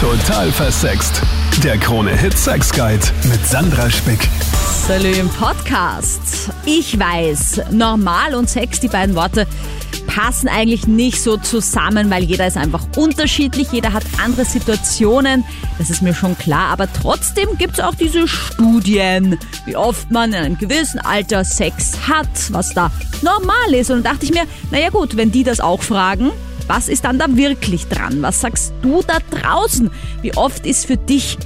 Total versext. Der Krone Hit Sex Guide mit Sandra Spick. Salü im Podcast. Ich weiß, normal und Sex, die beiden Worte passen eigentlich nicht so zusammen, weil jeder ist einfach unterschiedlich, jeder hat andere Situationen, das ist mir schon klar, aber trotzdem gibt es auch diese Studien, wie oft man in einem gewissen Alter Sex hat, was da normal ist. Und dann dachte ich mir, naja gut, wenn die das auch fragen, was ist dann da wirklich dran? Was sagst du da draußen? Wie oft ist für dich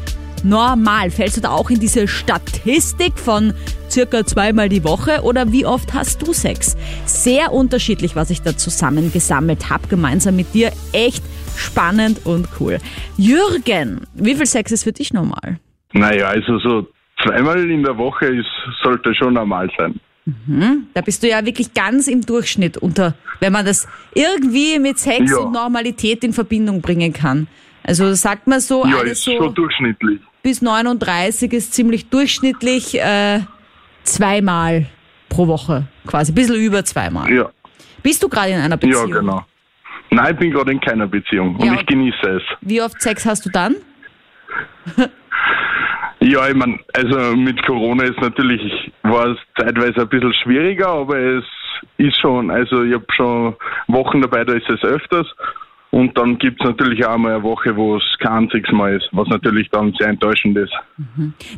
normal? Fällst du da auch in diese Statistik von circa zweimal die Woche oder wie oft hast du Sex? Sehr unterschiedlich, was ich da zusammengesammelt habe, gemeinsam mit dir. Echt spannend und cool. Jürgen, wie viel Sex ist für dich normal? Naja, also so zweimal in der Woche ist, sollte schon normal sein. Mhm. Da bist du ja wirklich ganz im Durchschnitt unter, wenn man das irgendwie mit Sex Ja. und Normalität in Verbindung bringen kann. Also sagt man so, Ja, ist so schon durchschnittlich. bis 39 ist ziemlich durchschnittlich äh, zweimal pro Woche, quasi, ein bisschen über zweimal. Ja, Bist du gerade in einer ja, Beziehung? genau. Nein, ich bin gerade in keiner Beziehung und Ja. ich genieße es. Wie oft Sex hast du dann? Ja, ich meine, also mit Corona ist natürlich, war es zeitweise ein bisschen schwieriger, aber es ist schon, also ich habe schon Wochen dabei, da ist es öfters. Und dann gibt es natürlich auch mal eine Woche, wo es kein einziges Mal ist, was natürlich dann sehr enttäuschend ist.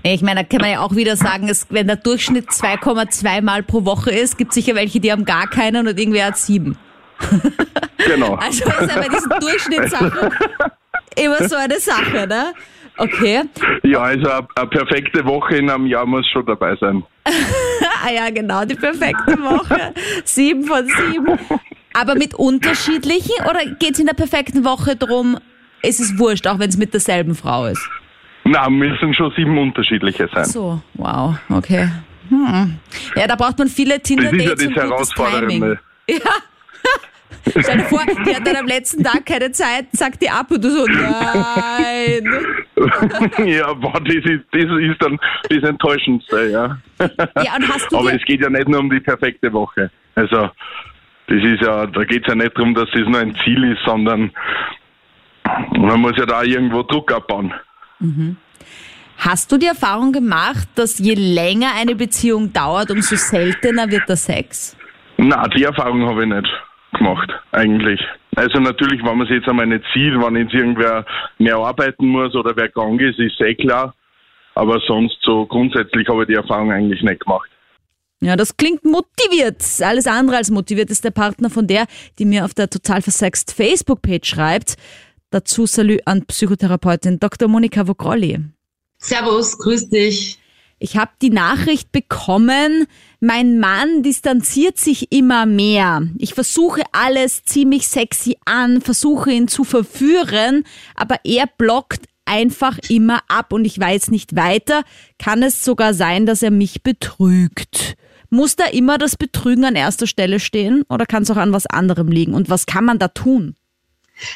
Nee, Ich meine, da kann man ja auch wieder sagen, es, wenn der Durchschnitt 2,2 Mal pro Woche ist, gibt es sicher welche, die haben gar keinen und irgendwer hat sieben. Genau. Also ist ja bei diesen Durchschnittssachen immer so eine Sache, ne? Okay. Ja, also eine, perfekte Woche in einem Jahr muss schon dabei sein. Ah ja, genau, die perfekte Woche. Sieben von sieben. Aber mit unterschiedlichen oder geht es in der perfekten Woche drum, ist es wurscht, auch wenn es mit derselben Frau ist? Na, müssen schon sieben unterschiedliche sein. So, wow, okay. Hm. Ja, da braucht man viele Das ist ja Tinder-Dates das Herausfordernde. Ja. Stell dir vor, die hat dann am letzten Tag keine Zeit, sagt die ab und du so, nein. ja, boah, das ist, das ist dann das Enttäuschendste, ja. Ja, und hast du Aber es geht ja nicht nur um die perfekte Woche. Also, das ist ja, da geht es ja nicht darum, dass das nur ein Ziel ist, sondern man muss ja da irgendwo Druck abbauen. hast du die Erfahrung gemacht, dass je länger eine Beziehung dauert, umso seltener wird der Sex? Na, die Erfahrung habe ich nicht gemacht, eigentlich. Also natürlich, wenn man sich jetzt einmal nicht sieht, wenn jetzt irgendwer mehr arbeiten muss oder wer krank ist, ist eh klar. Aber sonst so grundsätzlich habe ich die Erfahrung eigentlich nicht gemacht. Ja, das klingt motiviert. Alles andere als motiviert ist der Partner von der, die mir auf der total versext Facebook-Page schreibt. Dazu Salü an Psychotherapeutin Dr. Monika Vogrolli. Servus, grüß dich. Ich habe die Nachricht bekommen, mein Mann distanziert sich immer mehr. Ich versuche alles ziemlich sexy an, versuche ihn zu verführen, aber er blockt einfach immer ab und ich weiß nicht weiter. Kann es sogar sein, dass er mich betrügt? Muss da immer das Betrügen an erster Stelle stehen oder kann es auch an was anderem liegen? Und was kann man da tun?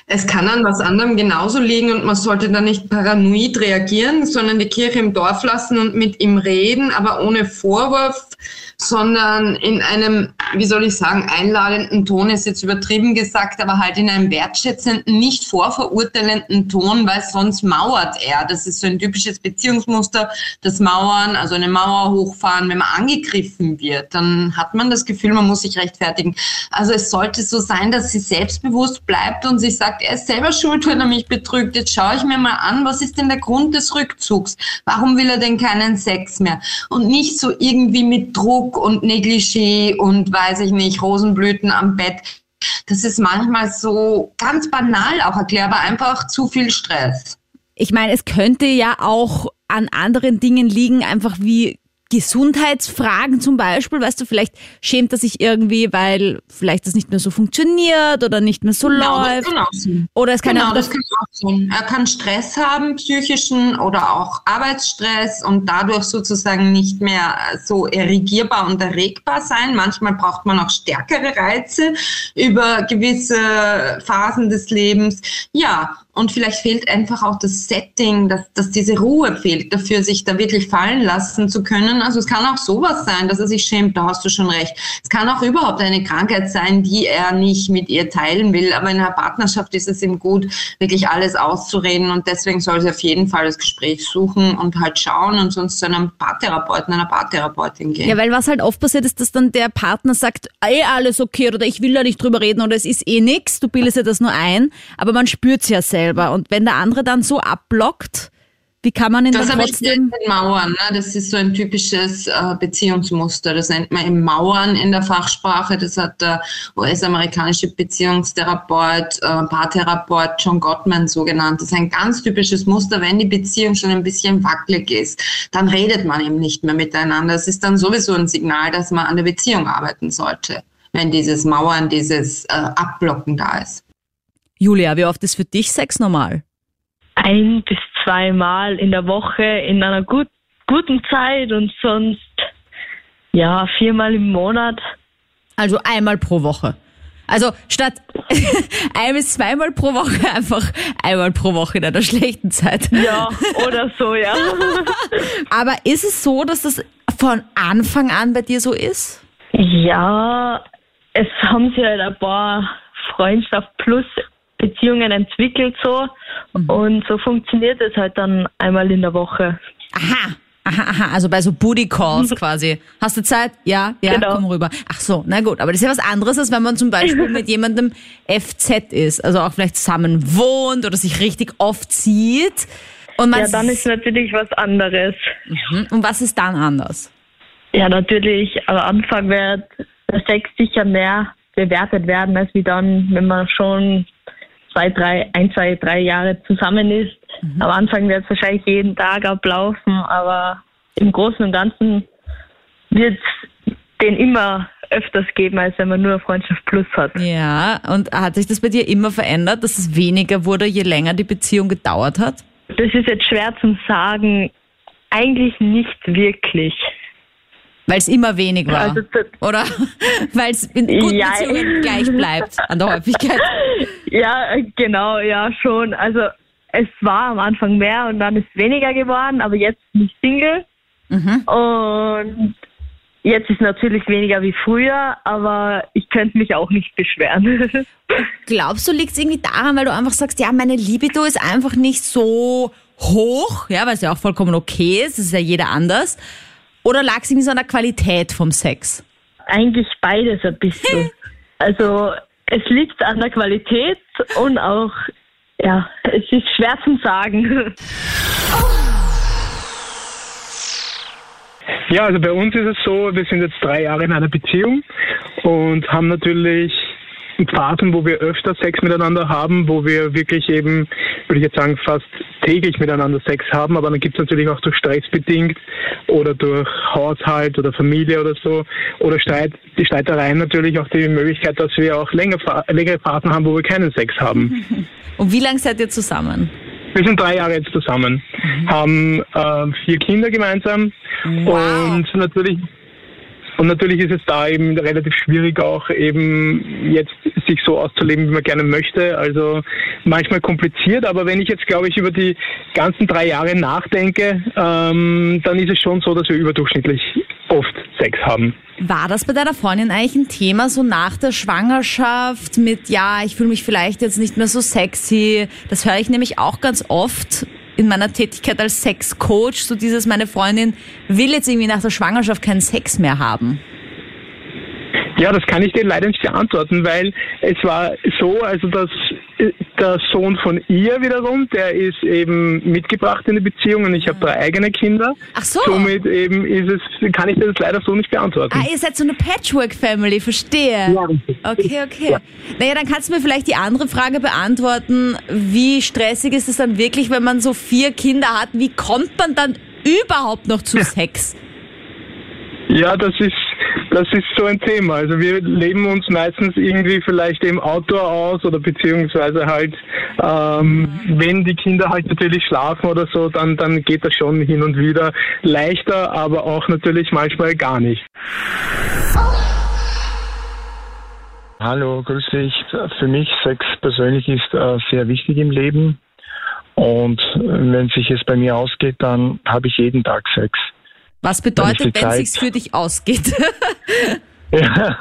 Es kann an was anderem genauso liegen und man sollte da nicht paranoid reagieren, sondern die Kirche im Dorf lassen und mit ihm reden, aber ohne Vorwurf, sondern in einem, wie soll ich sagen, einladenden Ton ist jetzt übertrieben gesagt, aber halt in einem wertschätzenden, nicht vorverurteilenden Ton, weil sonst mauert er. Das ist so ein typisches Beziehungsmuster, das Mauern, also eine Mauer hochfahren, wenn man angegriffen wird, dann hat man das Gefühl, man muss sich rechtfertigen. Also es sollte so sein, dass sie selbstbewusst bleibt und sich sagt, er ist selber schuld, wenn er mich betrügt. Jetzt schaue ich mir mal an, was ist denn der Grund des Rückzugs? Warum will er denn keinen Sex mehr? Und nicht so irgendwie mit Druck und Negligé und weiß ich nicht, Rosenblüten am Bett. Das ist manchmal so ganz banal auch erklärbar, einfach zu viel Stress. Ich meine, es könnte ja auch an anderen Dingen liegen, einfach wie Gesundheitsfragen zum Beispiel, weißt du, vielleicht schämt er sich irgendwie, weil vielleicht das nicht mehr so funktioniert oder nicht mehr so Genau, das läuft. kann auch sein. Oder es kann genau, auch das kann auch sein. Er kann Stress haben, psychischen oder auch Arbeitsstress und dadurch sozusagen nicht mehr so erregierbar und erregbar sein. Manchmal braucht man auch stärkere Reize über gewisse Phasen des Lebens. Ja, und vielleicht fehlt einfach auch das Setting, dass, dass diese Ruhe fehlt, dafür sich da wirklich fallen lassen zu können. Also es kann auch sowas sein, dass er sich schämt, da hast du schon recht. Es kann auch überhaupt eine Krankheit sein, die er nicht mit ihr teilen will, aber in einer Partnerschaft ist es ihm gut, wirklich alles auszureden und deswegen soll sie auf jeden Fall das Gespräch suchen und halt schauen und sonst zu einem Paartherapeuten, einer Paartherapeutin gehen. Ja, weil was halt oft passiert ist, dass dann der Partner sagt, ey, alles okay oder ich will da nicht drüber reden oder es ist eh nix, du bildest dir das nur ein, aber man spürt's ja selber und wenn der andere dann so abblockt, wie kann man ihn Das dann trotzdem... den Mauern. Ne? Das ist so ein typisches äh, Beziehungsmuster. Das nennt man eben Mauern in der Fachsprache. Das hat der US-amerikanische Beziehungstherapeut, äh, Paartherapeut John Gottman so genannt. Das ist ein ganz typisches Muster. Wenn die Beziehung schon ein bisschen wackelig ist, dann redet man eben nicht mehr miteinander. Das ist dann sowieso ein Signal, dass man an der Beziehung arbeiten sollte, wenn dieses Mauern, dieses äh, Abblocken da ist. Julia, wie oft ist für dich Sex normal? ein bis zweimal in der Woche in einer gut, guten Zeit und sonst ja viermal im Monat. Also einmal pro Woche. Also statt ein bis zweimal pro Woche einfach einmal pro Woche in einer schlechten Zeit. Ja, oder so, ja. Aber ist es so, dass das von Anfang an bei dir so ist? Ja, es haben sich halt ein paar Freundschaft plus Beziehungen entwickelt so und so funktioniert es halt dann einmal in der Woche. Aha. Aha, aha, also bei so Booty Calls quasi. Hast du Zeit? Ja, ja, Genau. komm rüber. Ach so, na gut, aber das ist ja was anderes, als wenn man zum Beispiel mit jemandem FZ ist, also auch vielleicht zusammen wohnt oder sich richtig oft sieht. Und man Ja, dann ist natürlich was anderes. Mhm. Und was ist dann anders? Ja, natürlich, am Anfang wird der Sex sicher mehr bewertet werden, als wie dann, wenn man schon zwei, drei, ein, zwei, drei Jahre zusammen ist. Am Anfang wird es wahrscheinlich jeden Tag ablaufen, aber im Großen und Ganzen wird es den immer öfters geben, als wenn man nur Freundschaft plus hat. Ja, und hat sich das bei dir immer verändert, dass es weniger wurde, je länger die Beziehung gedauert hat? Das ist jetzt schwer zum sagen. Eigentlich nicht wirklich. Weil es immer wenig war. Also zu- oder? Weil es in guten Ja. Beziehungen gleich bleibt an der Häufigkeit. Ja, genau, ja, schon. Also es war am Anfang mehr und dann ist weniger geworden, aber jetzt bin ich Single. Und jetzt ist natürlich weniger wie früher, aber ich könnte mich auch nicht beschweren. Glaubst du, liegt es irgendwie daran, weil du einfach sagst, ja, meine Libido ist einfach nicht so hoch, ja, weil es ja auch vollkommen okay ist, das ist ja jeder anders. Oder lag es irgendwie so an der Qualität vom Sex? Eigentlich beides ein bisschen. Also es liegt an der Qualität und auch, ja, es ist schwer zum sagen. Ja, also bei uns ist es so, wir sind jetzt drei Jahre in einer Beziehung und haben natürlich Phasen, wo wir öfter Sex miteinander haben, wo wir wirklich eben, würde ich jetzt sagen, fast täglich miteinander Sex haben, aber dann gibt es natürlich auch durch Stress bedingt oder durch Haushalt oder Familie oder so oder Streit, die Streitereien natürlich auch die Möglichkeit, dass wir auch länger, längere Phasen haben, wo wir keinen Sex haben. Und wie lange seid ihr zusammen? Wir sind drei Jahre jetzt zusammen, haben äh, vier Kinder gemeinsam Wow. und natürlich und natürlich ist es da eben relativ schwierig auch eben jetzt sich so auszuleben, wie man gerne möchte. Also manchmal kompliziert, aber wenn ich jetzt glaube ich über die ganzen drei Jahre nachdenke, ähm, dann ist es schon so, dass wir überdurchschnittlich oft Sex haben. War das bei deiner Freundin eigentlich ein Thema, so nach der Schwangerschaft mit, ja, ich fühle mich vielleicht jetzt nicht mehr so sexy? Das höre ich nämlich auch ganz oft in meiner Tätigkeit als Sexcoach, so dieses, meine Freundin will jetzt irgendwie nach der Schwangerschaft keinen Sex mehr haben. Ja, das kann ich dir leider nicht beantworten, weil es war so, also dass der Sohn von ihr wiederum, der ist eben mitgebracht in die Beziehung und ich habe drei eigene Kinder. Ach so. Somit eben ist es, kann ich das leider so nicht beantworten. Ah, ihr seid so eine Patchwork-Family, verstehe. Ja. Okay, okay. Naja, dann kannst du mir vielleicht die andere Frage beantworten. Wie stressig ist es dann wirklich, wenn man so vier Kinder hat? Wie kommt man dann überhaupt noch zu Sex? Ja, das ist das ist so ein Thema. Also wir leben uns meistens irgendwie vielleicht im Outdoor aus oder beziehungsweise halt, ähm, wenn die Kinder halt natürlich schlafen oder so, dann, dann geht das schon hin und wieder leichter, aber auch natürlich manchmal gar nicht. Hallo, grüß dich. Für mich Sex persönlich ist äh, sehr wichtig im Leben. Und wenn sich es bei mir ausgeht, dann habe ich jeden Tag Sex. Was bedeutet, wenn es sich für dich ausgeht? ja,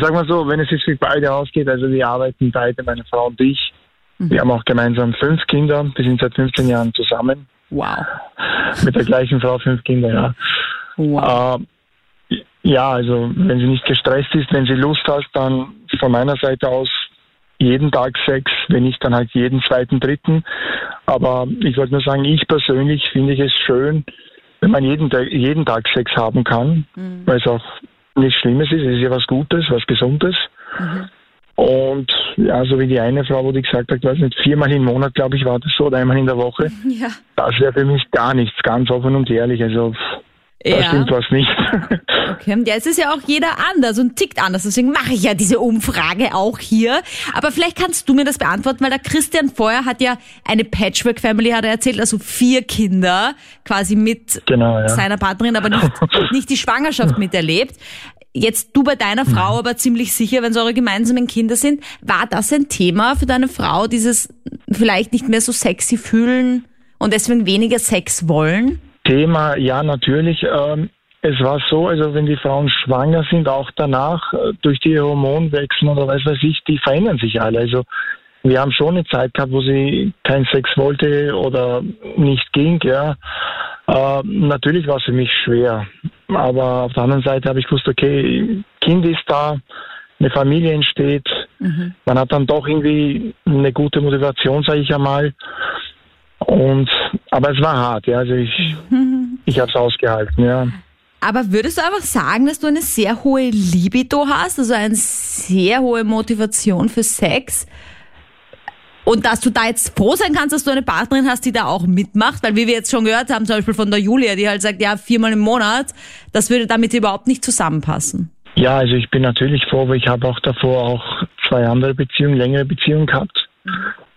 sag mal so, wenn es sich für beide ausgeht, also wir arbeiten beide, meine Frau und ich. Mhm. Wir haben auch gemeinsam fünf Kinder, wir sind seit 15 Jahren zusammen. Wow. Mit der gleichen Frau fünf Kinder, ja. Wow. Äh, ja, also wenn sie nicht gestresst ist, wenn sie Lust hat, dann von meiner Seite aus jeden Tag Sex, wenn nicht dann halt jeden zweiten, dritten. Aber ich wollte nur sagen, ich persönlich finde ich es schön, wenn man jeden, jeden Tag Sex haben kann, mhm. weil es auch nichts Schlimmes ist, es ist ja was Gutes, was Gesundes. Mhm. Und ja, so wie die eine Frau, wo die gesagt hat, weiß nicht, viermal im Monat, glaube ich, war das so, oder einmal in der Woche. Ja. Das wäre für mich gar nichts, ganz offen und ehrlich. Also da ja. stimmt was nicht. Okay. Ja, es ist ja auch jeder anders und tickt anders. Deswegen mache ich ja diese Umfrage auch hier. Aber vielleicht kannst du mir das beantworten, weil der Christian vorher hat ja eine Patchwork-Family, hat er erzählt, also vier Kinder quasi mit genau, ja. seiner Partnerin, aber nicht, nicht die Schwangerschaft miterlebt. Jetzt du bei deiner Frau aber ziemlich sicher, wenn es eure gemeinsamen Kinder sind. War das ein Thema für deine Frau, dieses vielleicht nicht mehr so sexy fühlen und deswegen weniger Sex wollen? Thema, ja, natürlich. Ähm, es war so, also wenn die Frauen schwanger sind, auch danach, äh, durch die Hormonwechsel oder was weiß ich, die verändern sich alle. Also wir haben schon eine Zeit gehabt, wo sie keinen Sex wollte oder nicht ging, ja. Äh, natürlich war es für mich schwer. Aber auf der anderen Seite habe ich gewusst, okay, Kind ist da, eine Familie entsteht. Mhm. Man hat dann doch irgendwie eine gute Motivation, sage ich einmal. Und aber es war hart, ja. Also ich, ich habe es ausgehalten, ja. Aber würdest du einfach sagen, dass du eine sehr hohe Libido hast, also eine sehr hohe Motivation für Sex? Und dass du da jetzt froh sein kannst, dass du eine Partnerin hast, die da auch mitmacht, weil wie wir jetzt schon gehört haben, zum Beispiel von der Julia, die halt sagt, ja, viermal im Monat, das würde damit überhaupt nicht zusammenpassen. Ja, also ich bin natürlich froh, weil ich habe auch davor auch zwei andere Beziehungen, längere Beziehungen gehabt.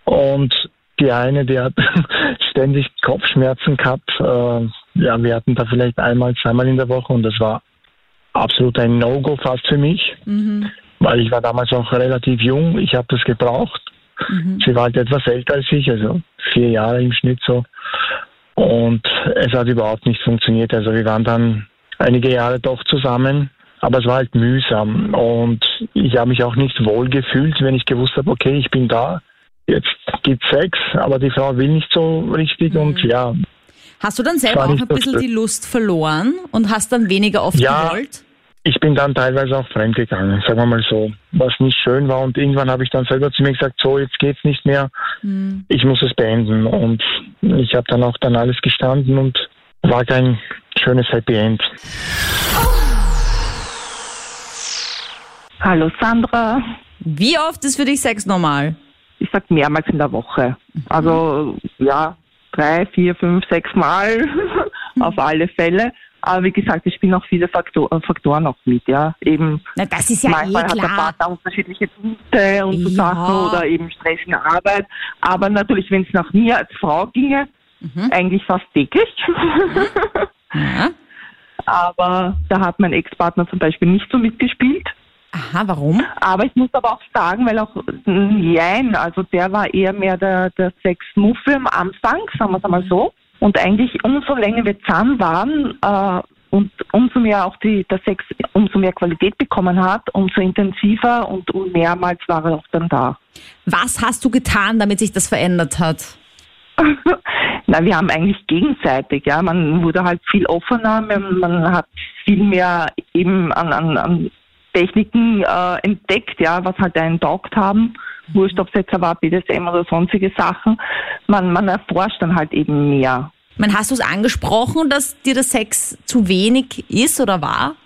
Und die eine, die hat ständig Kopfschmerzen gehabt. Äh, ja, wir hatten da vielleicht einmal, zweimal in der Woche und das war absolut ein No-Go fast für mich, mhm. weil ich war damals auch relativ jung. Ich habe das gebraucht. Mhm. Sie war halt etwas älter als ich, also vier Jahre im Schnitt so. Und es hat überhaupt nicht funktioniert. Also wir waren dann einige Jahre doch zusammen, aber es war halt mühsam. Und ich habe mich auch nicht wohl gefühlt, wenn ich gewusst habe, okay, ich bin da, jetzt gibt Sex, aber die Frau will nicht so richtig mhm. und ja. Hast du dann selber auch ein bisschen die Lust verloren und hast dann weniger oft ja, gewollt? Ich bin dann teilweise auch fremdgegangen, sagen wir mal so, was nicht schön war. Und irgendwann habe ich dann selber zu mir gesagt, so, jetzt geht's nicht mehr, mhm. ich muss es beenden. Und ich habe dann auch dann alles gestanden und war kein schönes Happy End. Hallo Sandra. Wie oft ist für dich Sex normal? Ich sag mehrmals in der Woche. Also ja, drei, vier, fünf, sechs Mal auf alle Fälle. Aber wie gesagt, ich spielen auch viele Faktor, äh, Faktoren auch mit, ja. Eben Na, das ist ja manchmal eh hat der Partner unterschiedliche Dienste und so ja. Sachen oder eben stressige Arbeit. Aber natürlich, wenn es nach mir als Frau ginge, mhm. eigentlich fast täglich. ja. Aber da hat mein Ex-Partner zum Beispiel nicht so mitgespielt. Aha, warum? Aber ich muss aber auch sagen, weil auch, nein, also der war eher mehr der, der Sexmuffel am Anfang, sagen wir es einmal so. Und eigentlich umso länger wir zusammen waren äh, und umso mehr auch die, der Sex, umso mehr Qualität bekommen hat, umso intensiver und mehrmals war er auch dann da. Was hast du getan, damit sich das verändert hat? Na, wir haben eigentlich gegenseitig, ja. Man wurde halt viel offener, man, man hat viel mehr eben an, an, an Techniken äh, entdeckt, ja, was halt einen taugt haben. Mhm. Wurscht, ob es jetzt war BDSM oder sonstige Sachen. Man, man erforscht dann halt eben mehr. Man, hast du es angesprochen, dass dir der Sex zu wenig ist oder war?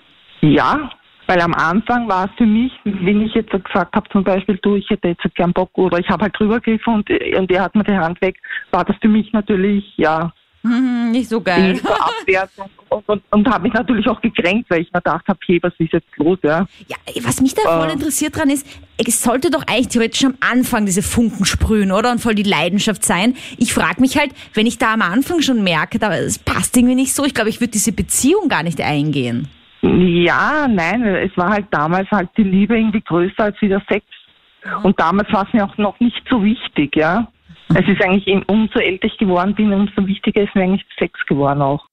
Ja, weil am Anfang war es für mich, wenn ich jetzt gesagt habe, zum Beispiel, du, ich hätte jetzt gern Bock oder ich habe halt drüber gegriffen und, und er hat mir die Hand weg, war das für mich natürlich, ja, Mhm, nicht so geil. Und, und, und habe mich natürlich auch gekränkt, weil ich mir gedacht habe, hey, was ist jetzt los? Ja, ja was mich da voll äh, interessiert dran ist, es sollte doch eigentlich theoretisch am Anfang diese Funken sprühen, oder? Und voll die Leidenschaft sein. Ich frage mich halt, wenn ich da am Anfang schon merke, da, es passt irgendwie nicht so, ich glaube, ich würde diese Beziehung gar nicht eingehen. Ja, nein, es war halt damals halt die Liebe irgendwie größer als wie der Sex. Und damals war es mir auch noch nicht so wichtig, ja. Es ist eigentlich, umso älter ich geworden bin, umso wichtiger ist mir eigentlich Sex geworden auch.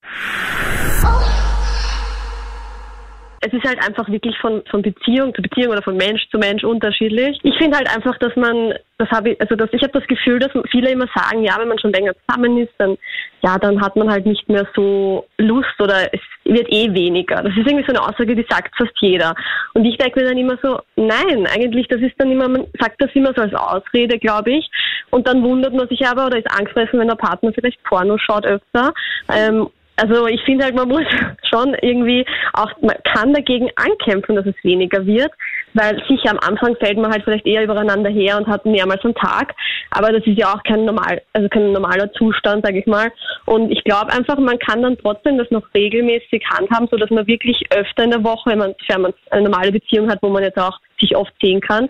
es ist halt einfach wirklich von, von Beziehung zu Beziehung oder von Mensch zu Mensch unterschiedlich. Ich finde halt einfach, dass man, das habe ich, also dass ich habe das Gefühl, dass viele immer sagen, ja, wenn man schon länger zusammen ist, dann ja, dann hat man halt nicht mehr so Lust oder es wird eh weniger. Das ist irgendwie so eine Aussage, die sagt fast jeder. Und ich denke mir dann immer so, nein, eigentlich, das ist dann immer, man sagt das immer so als Ausrede, glaube ich. Und dann wundert man sich aber oder ist angstfressen, wenn der Partner vielleicht Porno schaut öfter. Ähm, also ich finde halt, man muss schon irgendwie auch, man kann dagegen ankämpfen, dass es weniger wird, weil sicher am Anfang fällt man halt vielleicht eher übereinander her und hat mehrmals am Tag, aber das ist ja auch kein normal, also kein normaler Zustand, sage ich mal. Und ich glaube einfach, man kann dann trotzdem das noch regelmäßig handhaben, so dass man wirklich öfter in der Woche, wenn man, wenn man eine normale Beziehung hat, wo man jetzt auch sich oft sehen kann.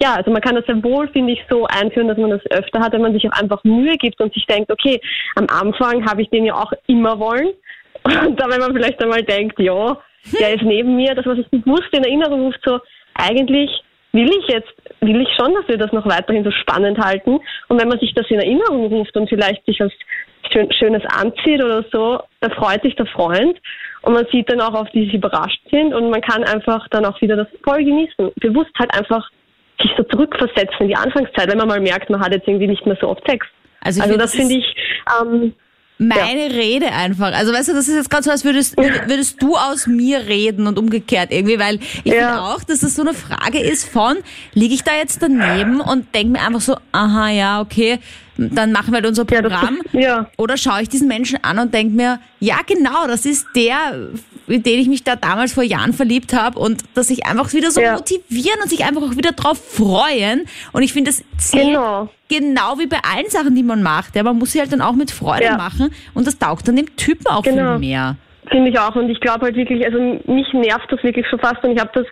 Ja, also man kann das sehr wohl, finde ich, so einführen, dass man das öfter hat, wenn man sich auch einfach Mühe gibt und sich denkt, okay, am Anfang habe ich den ja auch immer wollen. Und dann, wenn man vielleicht einmal denkt, ja, der ist neben mir, dass man sich bewusst in Erinnerung ruft, so, eigentlich will ich jetzt, will ich schon, dass wir das noch weiterhin so spannend halten. Und wenn man sich das in Erinnerung ruft und vielleicht sich was Schönes anzieht oder so, da freut sich der Freund. Und man sieht dann auch, auf die sie überrascht sind und man kann einfach dann auch wieder das voll genießen. Bewusst halt einfach sich so zurückversetzen in die Anfangszeit, wenn man mal merkt, man hat jetzt irgendwie nicht mehr so oft Sex. Also, also das finde ich, ähm, meine ja. Rede einfach. Also weißt du, das ist jetzt gerade so, als würdest, würdest du aus mir reden und umgekehrt irgendwie, weil ich ja. finde auch, dass das so eine Frage ist von, liege ich da jetzt daneben und denke mir einfach so, aha, ja, okay, dann machen wir halt unser Programm. Ja, ja. Oder schaue ich diesen Menschen an und denke mir, ja genau, das ist der, in den ich mich da damals vor Jahren verliebt habe und dass sich einfach wieder so ja. motivieren und sich einfach auch wieder drauf freuen. Und ich finde, das zählt genau. genau wie bei allen Sachen, die man macht. Ja, man muss sie halt dann auch mit Freude machen und das taugt dann dem Typen auch genau. viel mehr. Finde ich auch. Und ich glaube halt wirklich, also mich nervt das wirklich schon fast. Und ich habe das,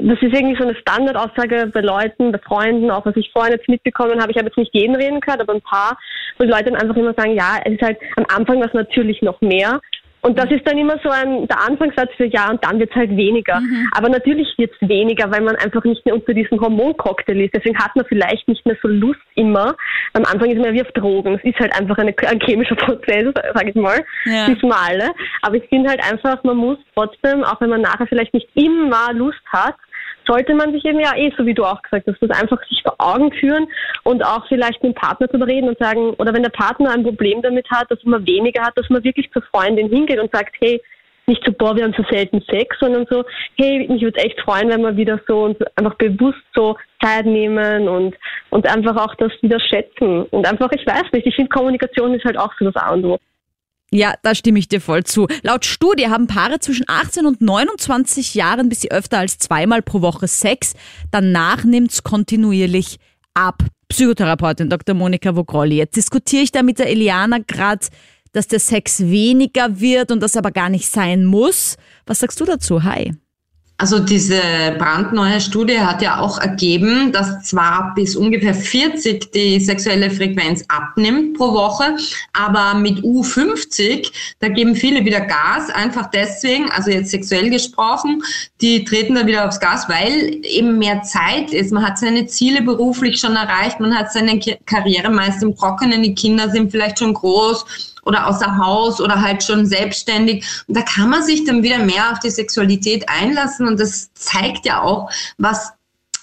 das ist irgendwie so eine Standardaussage bei Leuten, bei Freunden, auch was ich vorhin jetzt mitbekommen habe. Ich habe jetzt nicht jeden reden gehört, aber ein paar, wo die Leute dann einfach immer sagen, ja, es ist halt am Anfang was natürlich noch mehr. Und das ist dann immer so ein, der Anfangssatz für ja und dann wird es halt weniger. Mhm. Aber natürlich wird es weniger, weil man einfach nicht mehr unter diesem Hormoncocktail ist. Deswegen hat man vielleicht nicht mehr so Lust immer. Am Anfang ist man wie auf Drogen. Es ist halt einfach eine, ein chemischer Prozess, sag ich mal. Ja. Wissen alle. Aber ich finde halt einfach, man muss trotzdem, auch wenn man nachher vielleicht nicht immer Lust hat, sollte man sich eben ja eh, so wie du auch gesagt hast, das einfach sich vor Augen führen und auch vielleicht mit dem Partner darüber reden und sagen, oder wenn der Partner ein Problem damit hat, dass man weniger hat, dass man wirklich zur Freundin hingeht und sagt, hey, nicht so, boah, wir haben so selten Sex, sondern so, hey, mich würde echt freuen, wenn wir wieder so uns einfach bewusst so Zeit nehmen und, und einfach auch das wieder schätzen. Und einfach, ich weiß nicht, ich finde Kommunikation ist halt auch so das A und O. Ja, da stimme ich dir voll zu. Laut Studie haben Paare zwischen 18 und 29 Jahren bis sie öfter als zweimal pro Woche Sex. Danach nimmt's kontinuierlich ab. Psychotherapeutin Dr. Monika Vogrolli. Jetzt diskutiere ich da mit der Eliana gerade, dass der Sex weniger wird und das aber gar nicht sein muss. Was sagst du dazu? Hi. Also diese brandneue Studie hat ja auch ergeben, dass zwar bis ungefähr 40 die sexuelle Frequenz abnimmt pro Woche, aber mit U50, da geben viele wieder Gas, einfach deswegen, also jetzt sexuell gesprochen, die treten da wieder aufs Gas, weil eben mehr Zeit ist. Man hat seine Ziele beruflich schon erreicht, man hat seine Karriere meist im Trockenen, die Kinder sind vielleicht schon groß oder außer Haus oder halt schon selbstständig. Und da kann man sich dann wieder mehr auf die Sexualität einlassen und das zeigt ja auch, was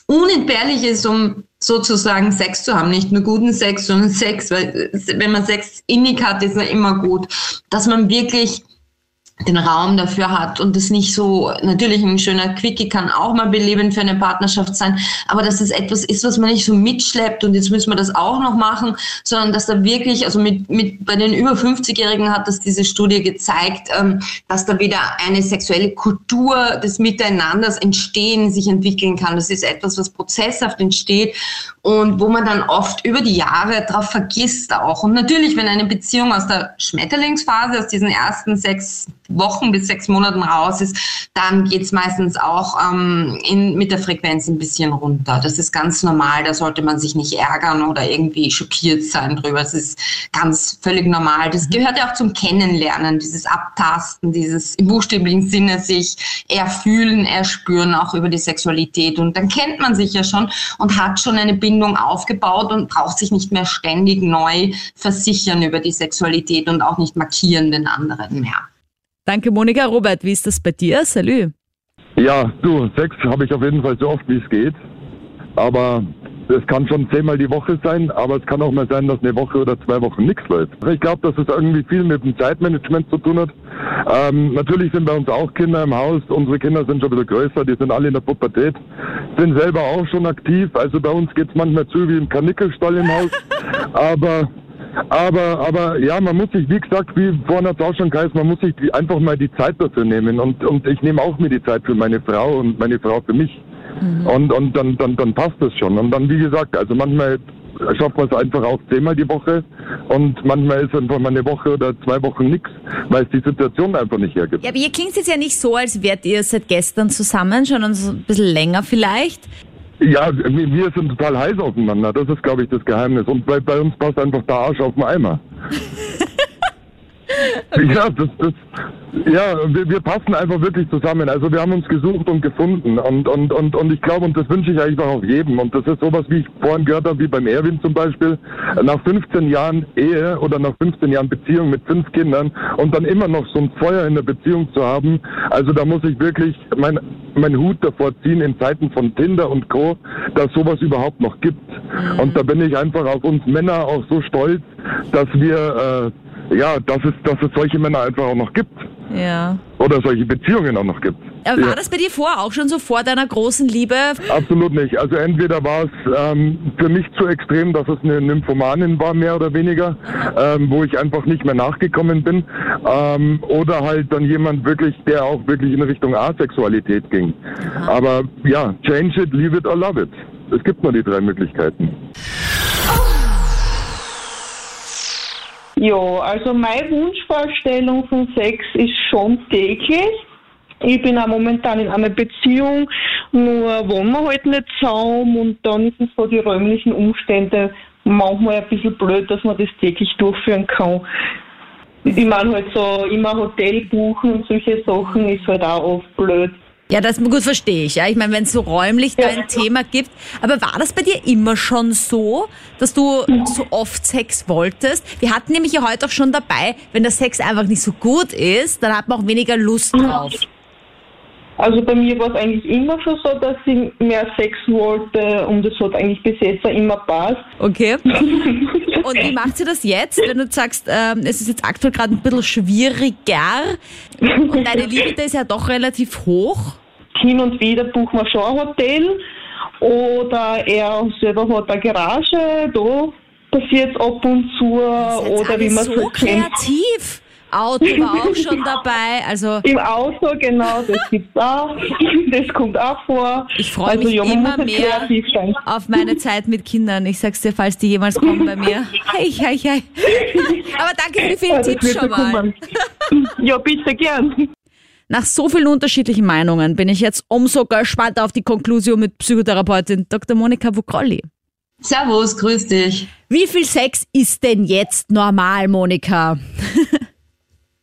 unentbehrlich ist, um sozusagen Sex zu haben. Nicht nur guten Sex, sondern Sex, weil wenn man Sex innig hat, ist er immer gut. Dass man wirklich den Raum dafür hat und es nicht so, natürlich ein schöner Quickie kann auch mal belebend für eine Partnerschaft sein, aber dass es etwas ist, was man nicht so mitschleppt und jetzt müssen wir das auch noch machen, sondern dass da wirklich, also mit, mit bei den über 50-Jährigen hat das diese Studie gezeigt, ähm, dass da wieder eine sexuelle Kultur des Miteinanders entstehen, sich entwickeln kann. Das ist etwas, was prozesshaft entsteht und wo man dann oft über die Jahre drauf vergisst auch. Und natürlich, wenn eine Beziehung aus der Schmetterlingsphase, aus diesen ersten sechs Wochen bis sechs Monaten raus ist, dann geht's meistens auch ähm, in, mit der Frequenz ein bisschen runter. Das ist ganz normal, da sollte man sich nicht ärgern oder irgendwie schockiert sein drüber. Das ist ganz völlig normal. Das mhm. gehört ja auch zum Kennenlernen, dieses Abtasten, dieses im buchstäblichen Sinne sich erfühlen, erspüren auch über die Sexualität. Und dann kennt man sich ja schon und hat schon eine Bindung aufgebaut und braucht sich nicht mehr ständig neu versichern über die Sexualität und auch nicht markieren den anderen mehr. Danke, Monika. Robert, wie ist das bei dir? Salü. Ja, du, Sex habe ich auf jeden Fall so oft, wie es geht. Aber es kann schon zehnmal die Woche sein, aber es kann auch mal sein, dass eine Woche oder zwei Wochen nichts läuft. Ich glaube, dass es irgendwie viel mit dem Zeitmanagement zu tun hat. Ähm, natürlich sind bei uns auch Kinder im Haus. Unsere Kinder sind schon ein bisschen größer, die sind alle in der Pubertät, sind selber auch schon aktiv. Also bei uns geht es manchmal zu wie im Karnickelstall im Haus. Aber aber, aber ja, man muss sich, wie gesagt, wie vorhin hat es auch schon geheißen, man muss sich einfach mal die Zeit dafür nehmen. Und, und ich nehme auch mir die Zeit für meine Frau und meine Frau für mich. Mhm. Und, und dann, dann, dann passt das schon. Und dann, wie gesagt, also manchmal schafft man es einfach auch zehnmal die Woche und manchmal ist einfach mal eine Woche oder zwei Wochen nichts, weil es die Situation einfach nicht hergibt. Ja, aber ihr klingt jetzt ja nicht so, als wärt ihr seit gestern zusammen, schon ein bisschen länger vielleicht. Ja, wir sind total heiß aufeinander. Das ist, glaube ich, das Geheimnis. Und bei, bei uns passt einfach der Arsch auf den Eimer. okay. Ja, das, das, ja, wir, wir passen einfach wirklich zusammen. Also wir haben uns gesucht und gefunden und und und und ich glaube und das wünsche ich eigentlich auch jedem. Und das ist sowas, wie ich vorhin gehört habe, wie beim Erwin zum Beispiel. Nach 15 Jahren Ehe oder nach 15 Jahren Beziehung mit fünf Kindern und dann immer noch so ein Feuer in der Beziehung zu haben. Also da muss ich wirklich mein mein Hut davor ziehen in Zeiten von Tinder und Co, dass sowas überhaupt noch gibt. Und da bin ich einfach auf uns Männer auch so stolz, dass wir äh, ja, dass es, dass es solche Männer einfach auch noch gibt. Ja. Oder solche Beziehungen auch noch gibt. Aber war ja. das bei dir vor, auch schon so vor deiner großen Liebe? Absolut nicht. Also entweder war es ähm, für mich zu extrem, dass es eine Nymphomanin war, mehr oder weniger, ähm, wo ich einfach nicht mehr nachgekommen bin. Ähm, oder halt dann jemand wirklich, der auch wirklich in Richtung Asexualität ging. Aha. Aber ja, change it, leave it or love it. Es gibt nur die drei Möglichkeiten. Ja, also meine Wunschvorstellung von Sex ist schon täglich. Ich bin auch momentan in einer Beziehung, nur wohnen wir halt nicht zusammen und dann ist es so die räumlichen Umstände manchmal ein bisschen blöd, dass man das täglich durchführen kann. Ich meine halt so immer Hotel buchen und solche Sachen ist halt auch oft blöd. Ja, das gut verstehe ich. Ja, ich meine, wenn es so räumlich ja. ein Thema gibt. Aber war das bei dir immer schon so, dass du so oft Sex wolltest? Wir hatten nämlich ja heute auch schon dabei, wenn der Sex einfach nicht so gut ist, dann hat man auch weniger Lust drauf. Also bei mir war es eigentlich immer schon so, dass ich mehr Sex wollte und es hat eigentlich bis jetzt immer passt. Okay. Und wie macht sie das jetzt, wenn du sagst, ähm, es ist jetzt aktuell gerade ein bisschen schwieriger und deine Liebe ist ja doch relativ hoch? Hin und wieder buchen wir schon ein Hotel oder er selber hat eine Garage, da passiert es ab und zu oder wie man so so kreativ. Auto war auch schon dabei. Also Im Auto, genau, das gibt's auch. Das kommt auch vor. Ich freue also, mich ja, immer mehr auf meine Zeit mit Kindern. Ich sag's dir, falls die jemals kommen bei mir. Hey, hey, hey. Aber danke für die vielen ja, Tipps schon mal. Ja, bitte gern. Nach so vielen unterschiedlichen Meinungen bin ich jetzt umso gespannt auf die Konklusion mit Psychotherapeutin Dr. Monika Vukrolli. Servus, grüß dich. Wie viel Sex ist denn jetzt normal, Monika?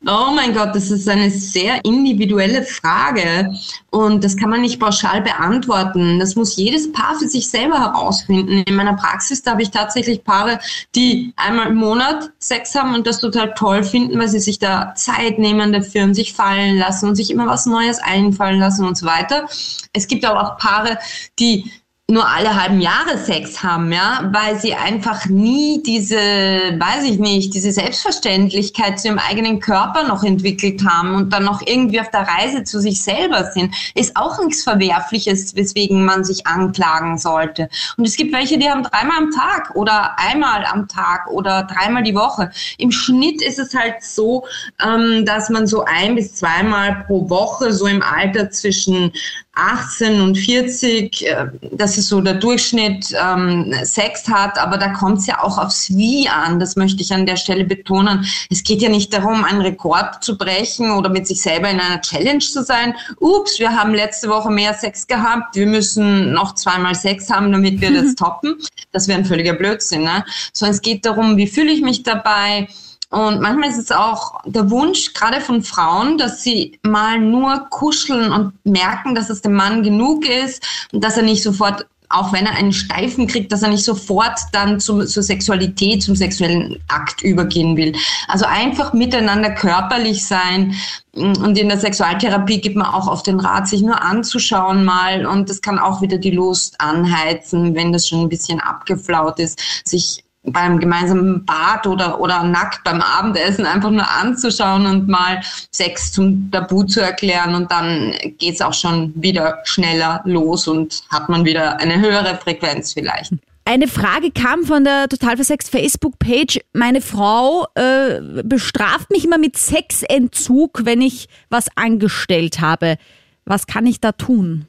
Oh mein Gott, das ist eine sehr individuelle Frage und das kann man nicht pauschal beantworten. Das muss jedes Paar für sich selber herausfinden. In meiner Praxis, da habe ich tatsächlich Paare, die einmal im Monat Sex haben und das total toll finden, weil sie sich da Zeit nehmen dafür und sich fallen lassen und sich immer was Neues einfallen lassen und so weiter. Es gibt aber auch Paare, die nur alle halben Jahre Sex haben, ja, weil sie einfach nie diese, weiß ich nicht, diese Selbstverständlichkeit zu ihrem eigenen Körper noch entwickelt haben und dann noch irgendwie auf der Reise zu sich selber sind, ist auch nichts Verwerfliches, weswegen man sich anklagen sollte. Und es gibt welche, die haben dreimal am Tag oder einmal am Tag oder dreimal die Woche. Im Schnitt ist es halt so, ähm, dass man so ein bis zweimal pro Woche so im Alter zwischen 18 und 40, äh, das ist so der Durchschnitt, ähm, Sex hat, aber da kommt es ja auch aufs Wie an, das möchte ich an der Stelle betonen. Es geht ja nicht darum, einen Rekord zu brechen oder mit sich selber in einer Challenge zu sein. Ups, wir haben letzte Woche mehr Sex gehabt, wir müssen noch zweimal Sex haben, damit wir das toppen. Das wäre ein völliger Blödsinn. Ne? Sondern es geht darum, wie fühle ich mich dabei, und manchmal ist es auch der Wunsch, gerade von Frauen, dass sie mal nur kuscheln und merken, dass es dem Mann genug ist und dass er nicht sofort, auch wenn er einen Steifen kriegt, dass er nicht sofort dann zum, zur Sexualität, zum sexuellen Akt übergehen will. Also einfach miteinander körperlich sein. Und in der Sexualtherapie gibt man auch auf den Rat, sich nur anzuschauen mal. Und das kann auch wieder die Lust anheizen, wenn das schon ein bisschen abgeflaut ist, sich beim gemeinsamen Bad oder, oder nackt beim Abendessen einfach nur anzuschauen und mal Sex zum Tabu zu erklären und dann geht es auch schon wieder schneller los und hat man wieder eine höhere Frequenz vielleicht. Eine Frage kam von der Total Versext Facebook-Page. Meine Frau äh, bestraft mich immer mit Sexentzug, wenn ich was angestellt habe. Was kann ich da tun?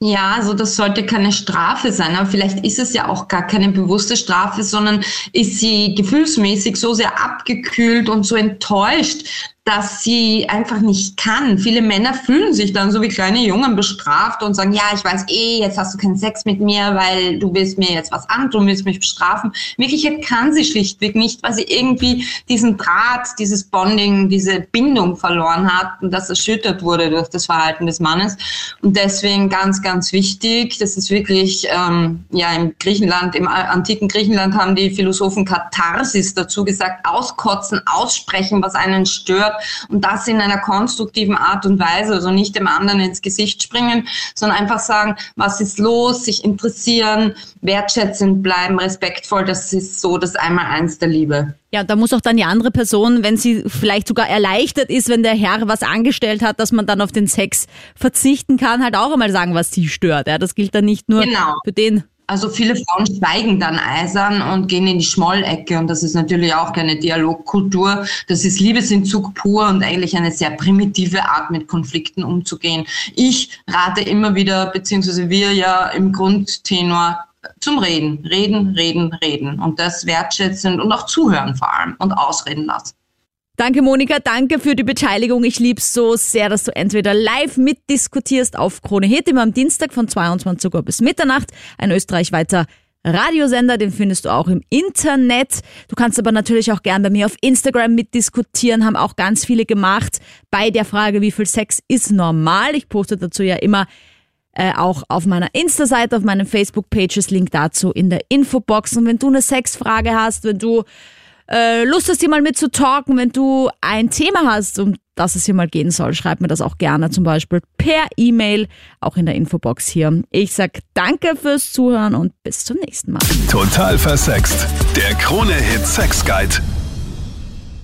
Ja, also das sollte keine Strafe sein, aber vielleicht ist es ja auch gar keine bewusste Strafe, sondern ist sie gefühlsmäßig so sehr abgekühlt und so enttäuscht, dass sie einfach nicht kann. Viele Männer fühlen sich dann so wie kleine Jungen bestraft und sagen, ja, ich weiß eh, jetzt hast du keinen Sex mit mir, weil du willst mir jetzt was antun, willst mich bestrafen. Wirklichkeit kann sie schlichtweg nicht, weil sie irgendwie diesen Draht, dieses Bonding, diese Bindung verloren hat und das erschüttert wurde durch das Verhalten des Mannes. Und deswegen ganz, ganz wichtig, das ist wirklich, ähm, ja, im Griechenland, im antiken Griechenland haben die Philosophen Katharsis dazu gesagt, auskotzen, aussprechen, was einen stört und das in einer konstruktiven Art und Weise, also nicht dem anderen ins Gesicht springen, sondern einfach sagen, was ist los, sich interessieren, wertschätzend bleiben, respektvoll, das ist so das Einmaleins der Liebe. Ja, da muss auch dann die andere Person, wenn sie vielleicht sogar erleichtert ist, wenn der Herr was angestellt hat, dass man dann auf den Sex verzichten kann, halt auch einmal sagen, was sie stört. Ja, das gilt dann nicht nur genau. für den also viele Frauen schweigen dann eisern und gehen in die Schmollecke und das ist natürlich auch keine Dialogkultur. Das ist Liebesentzug pur und eigentlich eine sehr primitive Art, mit Konflikten umzugehen. Ich rate immer wieder, beziehungsweise wir ja im Grundtenor zum Reden, reden, reden, reden und das wertschätzen und auch zuhören vor allem und ausreden lassen. Danke, Monika. Danke für die Beteiligung. Ich liebe es so sehr, dass du entweder live mitdiskutierst auf Krone Hit immer am Dienstag von 22 Uhr bis Mitternacht. Ein österreichweiter Radiosender, den findest du auch im Internet. Du kannst aber natürlich auch gern bei mir auf Instagram mitdiskutieren, haben auch ganz viele gemacht bei der Frage, wie viel Sex ist normal. Ich poste dazu ja immer äh, auch auf meiner Insta-Seite, auf meinen Facebook-Pages, Link dazu in der Infobox. Und wenn du eine Sexfrage hast, wenn du äh, Lust hast, hier mal mit zu talken, wenn du ein Thema hast, um das es hier mal gehen soll, schreib mir das auch gerne zum Beispiel per E-Mail, auch in der Infobox hier. Ich sag danke fürs Zuhören und bis zum nächsten Mal. Total versext. Der Krone-Hit Sex Guide.